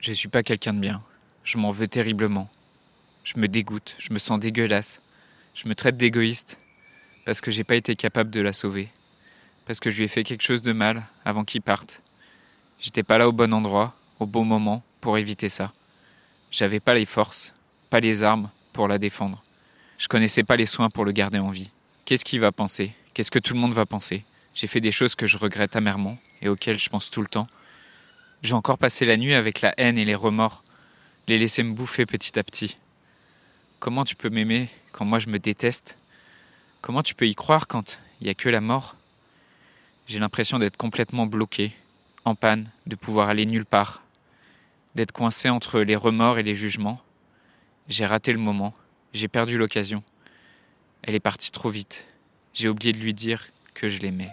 Je suis pas quelqu'un de bien. Je m'en veux terriblement. Je me dégoûte, je me sens dégueulasse. Je me traite d'égoïste parce que j'ai pas été capable de la sauver. Parce que je lui ai fait quelque chose de mal avant qu'il parte. J'étais pas là au bon endroit, au bon moment, pour éviter ça. J'avais pas les forces, pas les armes pour la défendre. Je connaissais pas les soins pour le garder en vie. Qu'est-ce qu'il va penser? Qu'est-ce que tout le monde va penser? J'ai fait des choses que je regrette amèrement et auxquelles je pense tout le temps. J'ai encore passé la nuit avec la haine et les remords, les laisser me bouffer petit à petit. Comment tu peux m'aimer quand moi je me déteste? Comment tu peux y croire quand il n'y a que la mort? J'ai l'impression d'être complètement bloqué, en panne, de pouvoir aller nulle part, d'être coincé entre les remords et les jugements. J'ai raté le moment, j'ai perdu l'occasion. Elle est partie trop vite. J'ai oublié de lui dire que je l'aimais.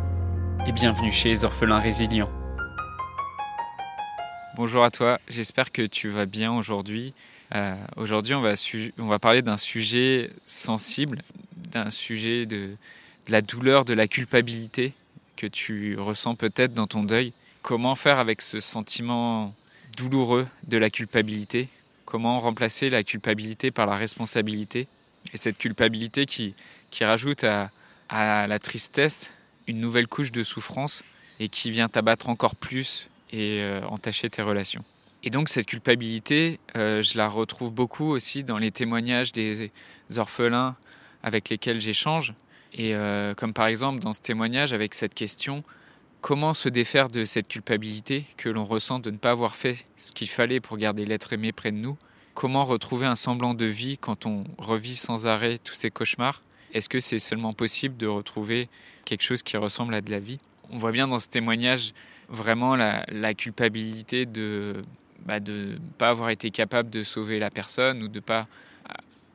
et bienvenue chez les orphelins résilients. Bonjour à toi, j'espère que tu vas bien aujourd'hui. Euh, aujourd'hui, on va, parler d'un sujet sensible, d'un sujet de, la douleur, de la culpabilité que tu ressens peut-être dans ton deuil. Comment faire avec ce sentiment douloureux de la culpabilité? Comment remplacer la culpabilité par la responsabilité? Et cette culpabilité qui, rajoute à la tristesse une nouvelle couche de souffrance et qui vient t'abattre encore plus et euh, entacher tes relations. Et donc cette culpabilité, euh, je la retrouve beaucoup aussi dans les témoignages des orphelins avec lesquels j'échange. Et euh, comme par exemple dans ce témoignage avec cette question, comment se défaire de cette culpabilité que l'on ressent de ne pas avoir fait ce qu'il fallait pour garder l'être aimé près de nous? Comment retrouver un semblant de vie quand on revit sans arrêt tous ces cauchemars? Est-ce que c'est seulement possible de retrouver quelque chose qui ressemble à de la vie? On voit bien dans ce témoignage vraiment la, culpabilité de bah, de ne pas avoir été capable de sauver la personne ou de pas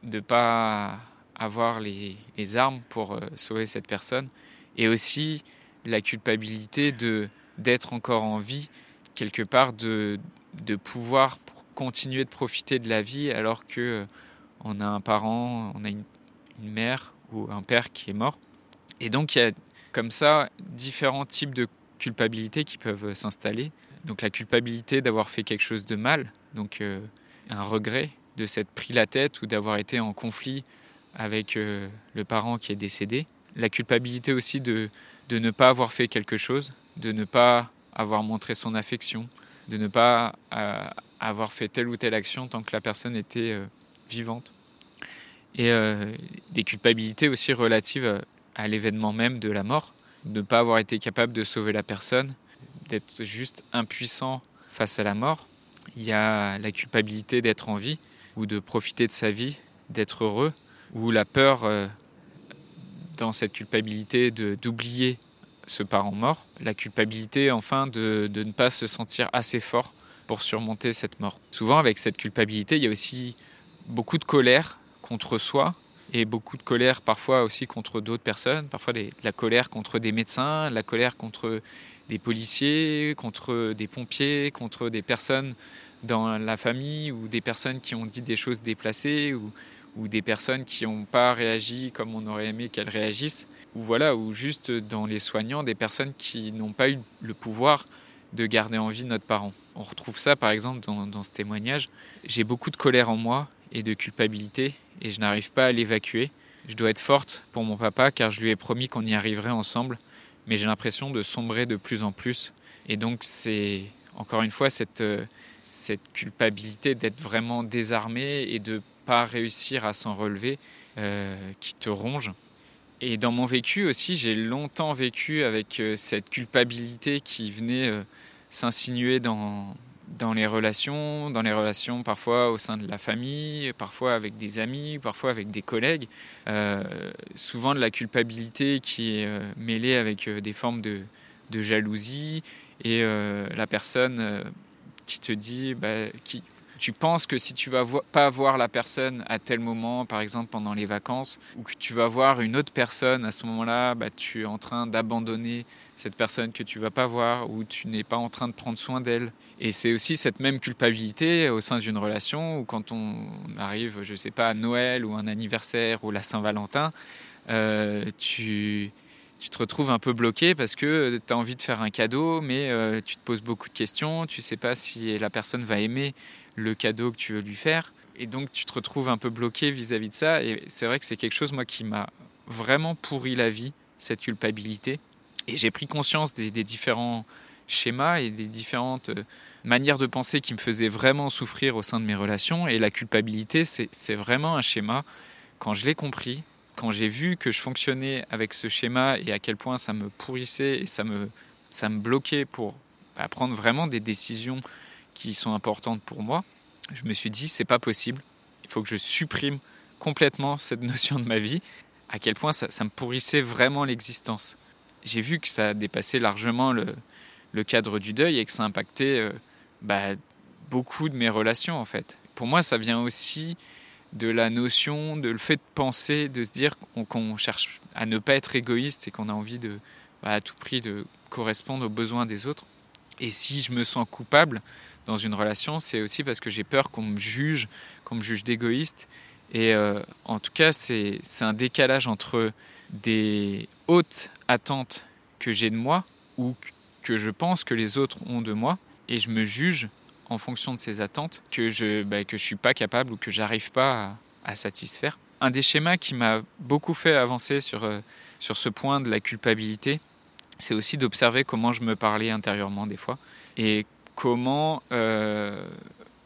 de pas avoir les, les armes pour euh, sauver cette personne. Et aussi la culpabilité de d'être encore en vie quelque part de, de pouvoir continuer de profiter de la vie alors que euh, on a un parent, on a une mère ou un père qui est mort. Et donc il y a comme ça différents types de culpabilité qui peuvent s'installer. Donc la culpabilité d'avoir fait quelque chose de mal, donc euh, un regret de s'être pris la tête ou d'avoir été en conflit avec euh, le parent qui est décédé. La culpabilité aussi de, ne pas avoir fait quelque chose, de ne pas avoir montré son affection, de ne pas euh, avoir fait telle ou telle action tant que la personne était vivante. Et euh, des culpabilités aussi relatives à l'événement même de la mort, de ne pas avoir été capable de sauver la personne, d'être juste impuissant face à la mort. Il y a la culpabilité d'être en vie ou de profiter de sa vie, d'être heureux, ou la peur euh, dans cette culpabilité d'oublier ce parent mort, la culpabilité enfin de, de, ne pas se sentir assez fort pour surmonter cette mort. Souvent avec cette culpabilité, il y a aussi beaucoup de colère contre soi et beaucoup de colère parfois aussi contre d'autres personnes, parfois la colère contre des médecins, la colère contre des policiers, contre des pompiers, contre des personnes dans la famille ou des personnes qui ont dit des choses déplacées ou, ou des personnes qui n'ont pas réagi comme on aurait aimé qu'elles réagissent, ou voilà, ou juste dans les soignants, des personnes qui n'ont pas eu le pouvoir de garder en vie notre parent. On retrouve ça par exemple dans ce témoignage. J'ai beaucoup de colère en moi et de culpabilité et je n'arrive pas à l'évacuer. Je dois être forte pour mon papa car je lui ai promis qu'on y arriverait ensemble mais j'ai l'impression de sombrer de plus en plus. Et donc c'est encore une fois cette, euh, cette culpabilité d'être vraiment désarmé et de pas réussir à s'en relever euh, qui te ronge. Et dans mon vécu aussi, j'ai longtemps vécu avec euh, cette culpabilité qui venait s'insinuer dans, dans les relations, dans les relations parfois au sein de la famille, parfois avec des amis, parfois avec des collègues. Euh, souvent de la culpabilité qui est euh, mêlée avec euh, des formes de, jalousie et la personne qui te dit, bah, tu penses que si tu vas pas voir la personne à tel moment, par exemple pendant les vacances, ou que tu vas voir une autre personne à ce moment-là, bah, tu es en train d'abandonner cette personne que tu vas pas voir, ou tu n'es pas en train de prendre soin d'elle. Et c'est aussi cette même culpabilité au sein d'une relation, où quand on arrive, je sais pas, à Noël ou un anniversaire ou la Saint-Valentin, euh, tu tu te retrouves un peu bloqué parce que tu as envie de faire un cadeau, mais euh, tu te poses beaucoup de questions, tu sais pas si la personne va aimer le cadeau que tu veux lui faire. Et donc tu te retrouves un peu bloqué vis-à-vis de ça. Et c'est vrai que c'est quelque chose, moi, qui m'a vraiment pourri la vie, cette culpabilité. Et j'ai pris conscience des, différents schémas et des différentes euh, manières de penser qui me faisaient vraiment souffrir au sein de mes relations. Et la culpabilité, c'est vraiment un schéma. Quand je l'ai compris, quand j'ai vu que je fonctionnais avec ce schéma et à quel point ça me pourrissait et ça me, ça me bloquait pour bah, prendre vraiment des décisions qui sont importantes pour moi, je me suis dit c'est pas possible. Il faut que je supprime complètement cette notion de ma vie. À quel point ça, me pourrissait vraiment l'existence. J'ai vu que ça dépassait largement le, cadre du deuil et que ça impactait euh, bah, beaucoup de mes relations en fait. Pour moi, ça vient aussi de la notion, de le fait de penser, de se dire qu'on cherche à ne pas être égoïste et qu'on a envie de, bah, à tout prix de correspondre aux besoins des autres. Et si je me sens coupable dans une relation, c'est aussi parce que j'ai peur qu'on me juge, qu'on me juge d'égoïste. Et euh, en tout cas, c'est un décalage entre des hautes attentes que j'ai de moi ou que je pense que les autres ont de moi et je me juge en fonction de ces attentes que je bah, que je suis pas capable ou que j'arrive pas à, satisfaire. Un des schémas qui m'a beaucoup fait avancer sur euh, sur ce point de la culpabilité, c'est aussi d'observer comment je me parlais intérieurement des fois et comment euh,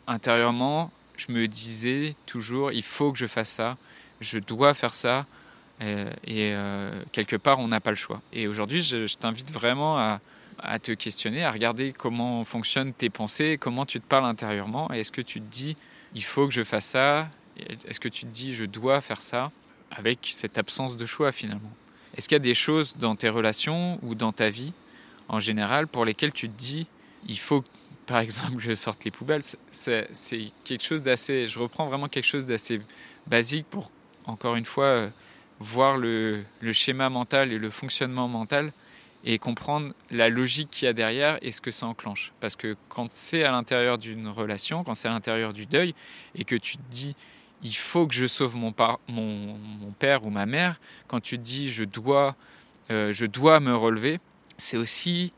intérieurement je me disais toujours il faut que je fasse ça, je dois faire ça et quelque part on n'a pas le choix. Et aujourd'hui je t'invite vraiment à, à te questionner, à regarder comment fonctionnent tes pensées, comment tu te parles intérieurement. Est-ce que tu te dis, il faut que je fasse ça Est-ce que tu te dis, je dois faire ça Avec cette absence de choix finalement? Est-ce qu'il y a des choses dans tes relations ou dans ta vie en général pour lesquelles tu te dis, il faut par exemple que je sorte les poubelles? C'est quelque chose d'assez... Je reprends vraiment quelque chose d'assez basique pour, encore une fois, euh, voir le, schéma mental et le fonctionnement mental et comprendre la logique qu'il y a derrière et ce que ça enclenche. Parce que quand c'est à l'intérieur d'une relation, quand c'est à l'intérieur du deuil, et que tu te dis il faut que je sauve mon père ou ma mère, quand tu te dis je dois, euh, je dois me relever, c'est aussi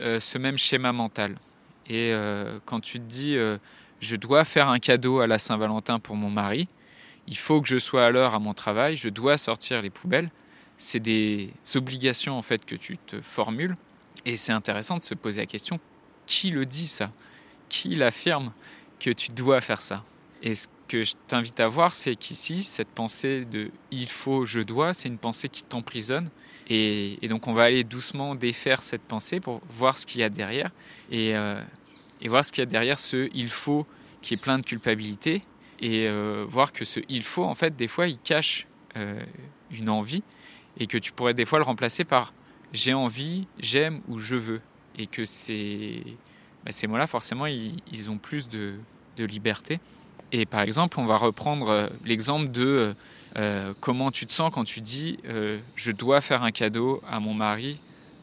euh, ce même schéma mental. Et euh, quand tu te dis je dois faire un cadeau à la Saint-Valentin pour mon mari, il faut que je sois à l'heure à mon travail, je dois sortir les poubelles, c'est des obligations en fait que tu te formules. Et c'est intéressant de se poser la question qui le dit ça? Qui l'affirme que tu dois faire ça? Et ce que je t'invite à voir, c'est qu'ici, cette pensée de il faut, je dois, c'est une pensée qui t'emprisonne. Et, donc, on va aller doucement défaire cette pensée pour voir ce qu'il y a derrière. Et, euh, voir ce qu'il y a derrière ce il faut qui est plein de culpabilité et euh, voir que ce il faut, en fait, des fois, il cache euh, une envie et que tu pourrais des fois le remplacer par j'ai envie, j'aime ou je veux. Et que ces, bah, ces mots-là, forcément, ils, ont plus de, de, liberté. Et par exemple, on va reprendre euh, l'exemple de comment tu te sens quand tu dis je dois faire un cadeau à mon mari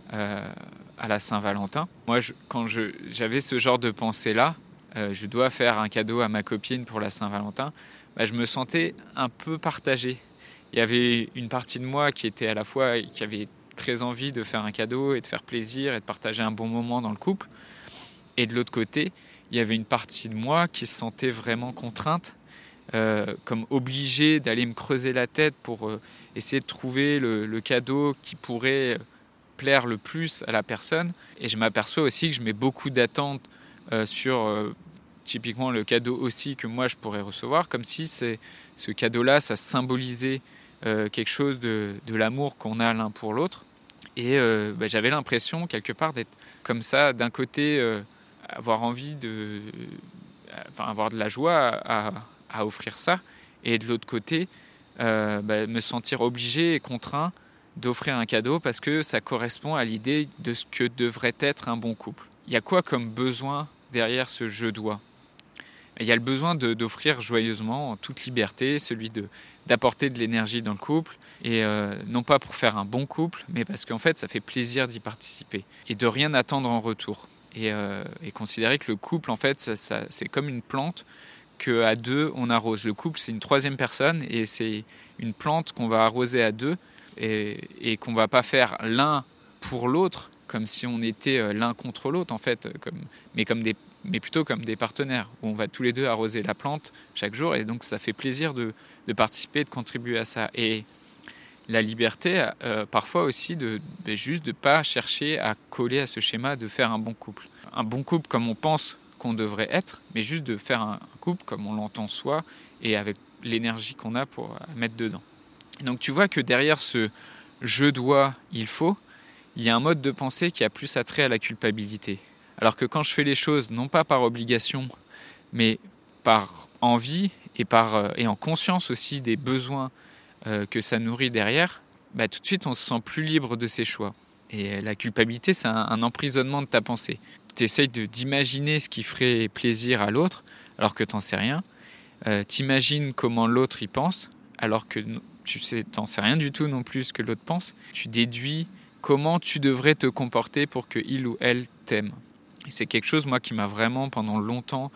à la Saint-Valentin. Moi, quand j'avais ce genre de pensée-là, je dois faire un cadeau à ma copine pour la Saint-Valentin, bah, je me sentais un peu partagé il y avait une partie de moi qui était à la fois qui avait très envie de faire un cadeau et de faire plaisir et de partager un bon moment dans le couple. Et de l'autre côté, il y avait une partie de moi qui se sentait vraiment contrainte, euh, comme obligée d'aller me creuser la tête pour euh, essayer de trouver le, cadeau qui pourrait plaire le plus à la personne. Et je m'aperçois aussi que je mets beaucoup d'attentes euh, sur typiquement le cadeau aussi que moi je pourrais recevoir, comme si ce cadeau-là, ça symbolisait euh, quelque chose de, l'amour qu'on a l'un pour l'autre. Et euh, bah, j'avais l'impression quelque part d'être comme ça, d'un côté, euh, avoir envie de... Enfin, avoir de la joie à, offrir ça, et de l'autre côté, bah, me sentir obligé et contraint d'offrir un cadeau parce que ça correspond à l'idée de ce que devrait être un bon couple. il y a quoi comme besoin derrière ce je dois Il y a le besoin d'offrir joyeusement, en toute liberté, celui d'apporter de l'énergie dans le couple, et euh, non pas pour faire un bon couple, mais parce qu'en fait ça fait plaisir d'y participer, et de rien attendre en retour. Et, euh, considérer que le couple, en fait, ça, c'est comme une plante que à deux on arrose. Le couple, c'est une troisième personne, et c'est une plante qu'on va arroser à deux, et, et qu'on va pas faire l'un pour l'autre, comme si on était euh, l'un contre l'autre, en fait, comme, mais plutôt comme des partenaires, où on va tous les deux arroser la plante chaque jour, et donc ça fait plaisir de, de participer, de contribuer à ça. Et la liberté, euh, parfois aussi, de ben, juste de pas chercher à coller à ce schéma de faire un bon couple. Un bon couple comme on pense qu'on devrait être, mais juste de faire un couple comme on l'entend soi, et avec l'énergie qu'on a pour mettre dedans. donc tu vois que derrière ce je dois, il faut, il y a un mode de pensée qui a plus attrait à la culpabilité. Alors que quand je fais les choses, non pas par obligation, mais par envie et, par, euh, et en conscience aussi des besoins euh, que ça nourrit derrière, bah, tout de suite on se sent plus libre de ses choix. Et la culpabilité, c'est un, emprisonnement de ta pensée. Tu essayes d'imaginer ce qui ferait plaisir à l'autre, alors que tu n'en sais rien. Euh, T'imagines comment l'autre y pense, alors que tu sais, t'en sais rien du tout non plus ce que l'autre pense. Tu déduis comment tu devrais te comporter pour que il ou elle t'aime c'est quelque chose, moi, qui m'a vraiment, pendant longtemps,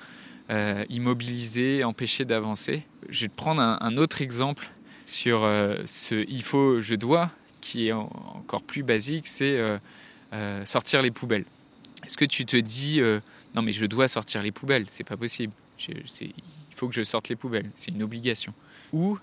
euh, immobilisé, empêché d'avancer. Je vais te prendre un, autre exemple sur euh, ce il faut, je dois, qui est encore plus basique, c'est euh, sortir les poubelles. Est-ce que tu te dis, non mais je dois sortir les poubelles, c'est pas possible, il faut que je sorte les poubelles, c'est une obligation. Ou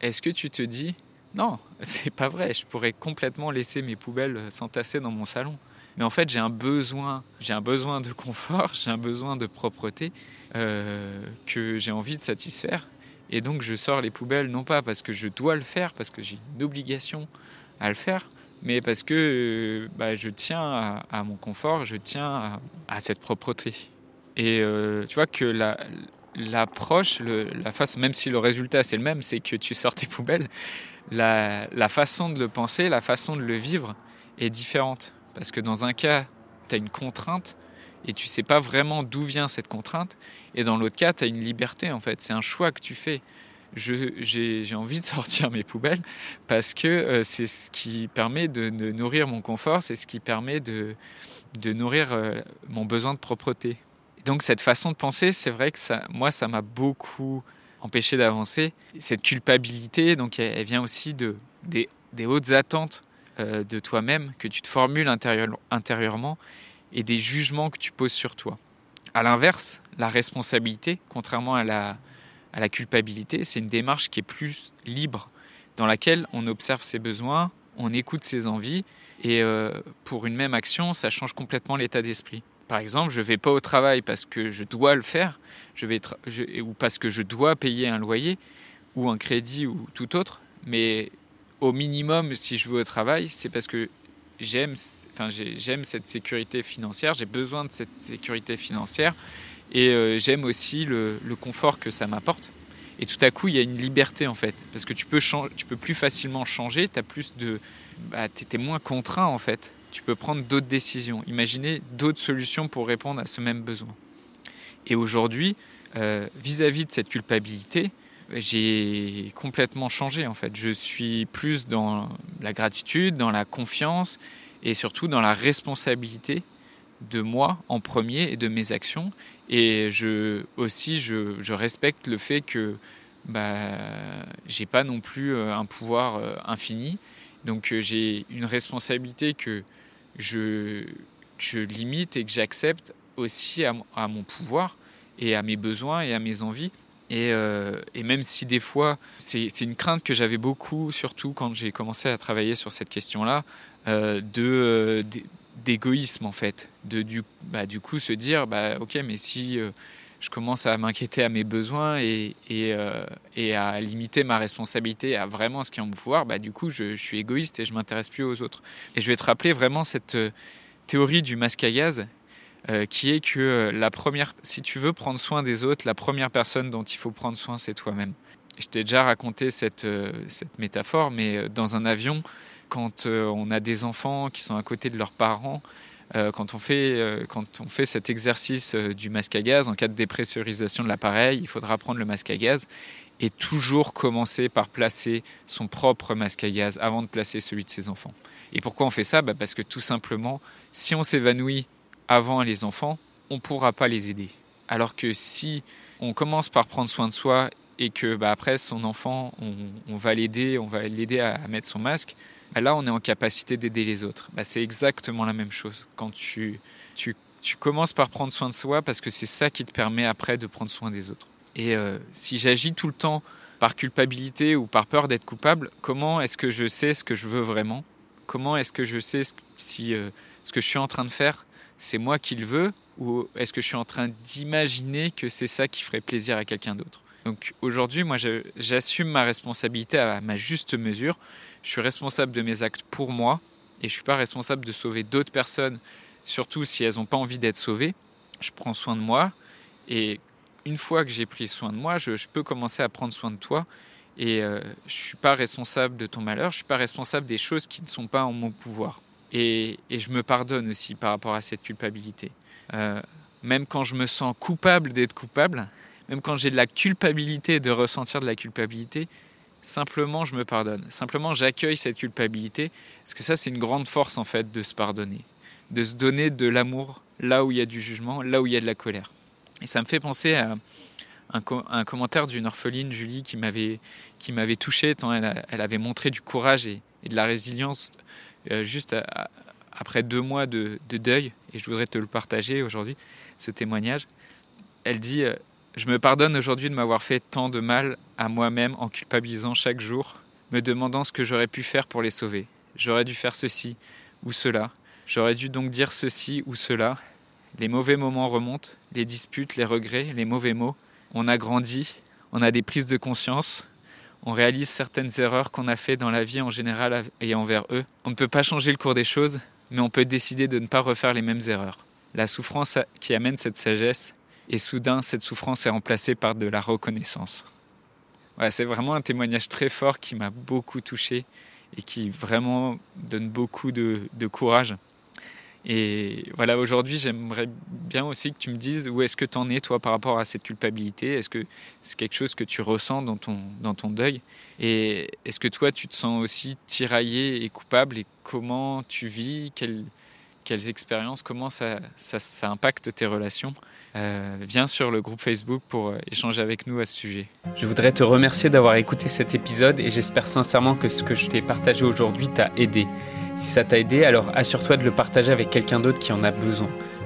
est-ce que tu te dis, non, c'est pas vrai, je pourrais complètement laisser mes poubelles s'entasser dans mon salon. Mais en fait, j'ai un besoin, j'ai un besoin de confort, j'ai un besoin de propreté euh, que j'ai envie de satisfaire. Et donc, je sors les poubelles non pas parce que je dois le faire, parce que j'ai une obligation à le faire, mais parce que euh, bah, je tiens à, mon confort, je tiens à, cette propreté. Et euh, tu vois que la, l'approche, la face, même si le résultat c'est le même, c'est que tu sors tes poubelles, la, la façon de le penser, la façon de le vivre est différente. Parce que dans un cas, tu as une contrainte et tu sais pas vraiment d'où vient cette contrainte. Et dans l'autre cas, tu as une liberté en fait. C'est un choix que tu fais. J'ai envie de sortir mes poubelles parce que euh, c'est ce qui permet de, nourrir mon confort, c'est ce qui permet de, de nourrir euh, mon besoin de propreté. donc cette façon de penser, c'est vrai que ça, moi, ça m'a beaucoup empêché d'avancer. Cette culpabilité, donc elle, vient aussi de, des, hautes attentes euh, de toi-même que tu te formules intérieurement et des jugements que tu poses sur toi. À l'inverse, la responsabilité, contrairement à la, à la culpabilité, c'est une démarche qui est plus libre, dans laquelle on observe ses besoins, on écoute ses envies, et euh, pour une même action, ça change complètement l'état d'esprit. Par exemple, je ne vais pas au travail parce que je dois le faire, je vais ou parce que je dois payer un loyer ou un crédit ou tout autre, mais au minimum, si je veux au travail, c'est parce que j'aime, enfin, cette sécurité financière, j'ai besoin de cette sécurité financière et euh, j'aime aussi le, confort que ça m'apporte. Et tout à coup, il y a une liberté en fait, parce que tu peux, tu peux plus facilement changer, tu plus de, bah, es moins contraint en fait. Tu peux prendre d'autres décisions, imaginer d'autres solutions pour répondre à ce même besoin. Et aujourd'hui, euh, vis-à-vis de cette culpabilité, j'ai complètement changé en fait. Je suis plus dans la gratitude, dans la confiance et surtout dans la responsabilité de moi en premier et de mes actions. Et je, aussi, je, respecte le fait que bah, j'ai pas non plus euh, un pouvoir euh, infini. Donc j'ai une responsabilité que je, je limite et que j'accepte aussi à, à mon pouvoir et à mes besoins et à mes envies. Euh, et, même si des fois, c'est une crainte que j'avais beaucoup, surtout quand j'ai commencé à travailler sur cette question-là, euh, euh, d'égoïsme en fait. De, du, bah, du coup, se dire, bah, ok, mais si je commence à m'inquiéter à mes besoins et, et, à limiter ma responsabilité à vraiment ce qui est en mon pouvoir, bah, du coup, je, suis égoïste et je m'intéresse plus aux autres. Et je vais te rappeler vraiment cette théorie du masque à gaz euh, qui est que euh, la première, si tu veux prendre soin des autres, la première personne dont il faut prendre soin, c'est toi-même. Je t'ai déjà raconté euh, cette métaphore, mais dans un avion, quand on a des enfants qui sont à côté de leurs parents, quand, on fait, quand on fait cet exercice du masque à gaz, en cas de dépressurisation de l'appareil, il faudra prendre le masque à gaz et toujours commencer par placer son propre masque à gaz avant de placer celui de ses enfants. Et pourquoi on fait ça? Bah, Parce que tout simplement, si on s'évanouit avant les enfants, on ne pourra pas les aider. Alors que si on commence par prendre soin de soi et que bah, après son enfant, on, va l'aider, on va l'aider à, mettre son masque, bah, là on est en capacité d'aider les autres. Bah, c'est exactement la même chose. Quand tu, commences par prendre soin de soi parce que c'est ça qui te permet après de prendre soin des autres. Et euh, si j'agis tout le temps par culpabilité ou par peur d'être coupable, comment est-ce que je sais ce que je veux vraiment? Comment est-ce que je sais si euh, ce que je suis en train de faire, c'est moi qui le veux? Ou est-ce que je suis en train d'imaginer que c'est ça qui ferait plaisir à quelqu'un d'autre? Donc aujourd'hui, moi, j'assume ma responsabilité à ma juste mesure. Je suis responsable de mes actes pour moi et je suis pas responsable de sauver d'autres personnes, surtout si elles n'ont pas envie d'être sauvées. Je prends soin de moi et une fois que j'ai pris soin de moi, je, peux commencer à prendre soin de toi. Et euh, je suis pas responsable de ton malheur, je suis pas responsable des choses qui ne sont pas en mon pouvoir. Et, je me pardonne aussi par rapport à cette culpabilité. Euh, même quand je me sens coupable d'être coupable, même quand j'ai de la culpabilité de ressentir de la culpabilité, simplement je me pardonne. Simplement j'accueille cette culpabilité, parce que ça c'est une grande force en fait de se pardonner, de se donner de l'amour là où il y a du jugement, là où il y a de la colère. Et ça me fait penser à un, commentaire d'une orpheline, Julie, qui m'avait qui touché tant elle, elle, avait montré du courage et, et de la résilience euh, juste après deux mois de, deuil, et je voudrais te le partager aujourd'hui, ce témoignage. Elle dit euh, Je me pardonne aujourd'hui de m'avoir fait tant de mal à moi-même en culpabilisant chaque jour, me demandant ce que j'aurais pu faire pour les sauver. J'aurais dû faire ceci ou cela. J'aurais dû donc dire ceci ou cela. Les mauvais moments remontent, les disputes, les regrets, les mauvais mots. On a grandi, on a des prises de conscience, on réalise certaines erreurs qu'on a fait dans la vie en général et envers eux. On ne peut pas changer le cours des choses, mais on peut décider de ne pas refaire les mêmes erreurs. La souffrance qui amène cette sagesse, et soudain cette souffrance est remplacée par de la reconnaissance. c'est vraiment un témoignage très fort qui m'a beaucoup touché et qui vraiment donne beaucoup de courage. Et voilà, aujourd'hui, j'aimerais bien aussi que tu me dises où est-ce que tu en es, toi, par rapport à cette culpabilité. Est-ce que c'est quelque chose que tu ressens dans ton, dans ton deuil? Et est-ce que toi, tu te sens aussi tiraillé et coupable? Et comment tu vis? Quelles expériences Comment ça, impacte tes relations euh, Viens sur le groupe Facebook pour euh, échanger avec nous à ce sujet. Je voudrais te remercier d'avoir écouté cet épisode et j'espère sincèrement que ce que je t'ai partagé aujourd'hui t'a aidé. Si ça t'a aidé, alors assure-toi de le partager avec quelqu'un d'autre qui en a besoin.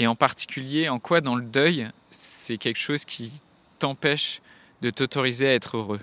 et en particulier en quoi dans le deuil, c'est quelque chose qui t'empêche de t'autoriser à être heureux?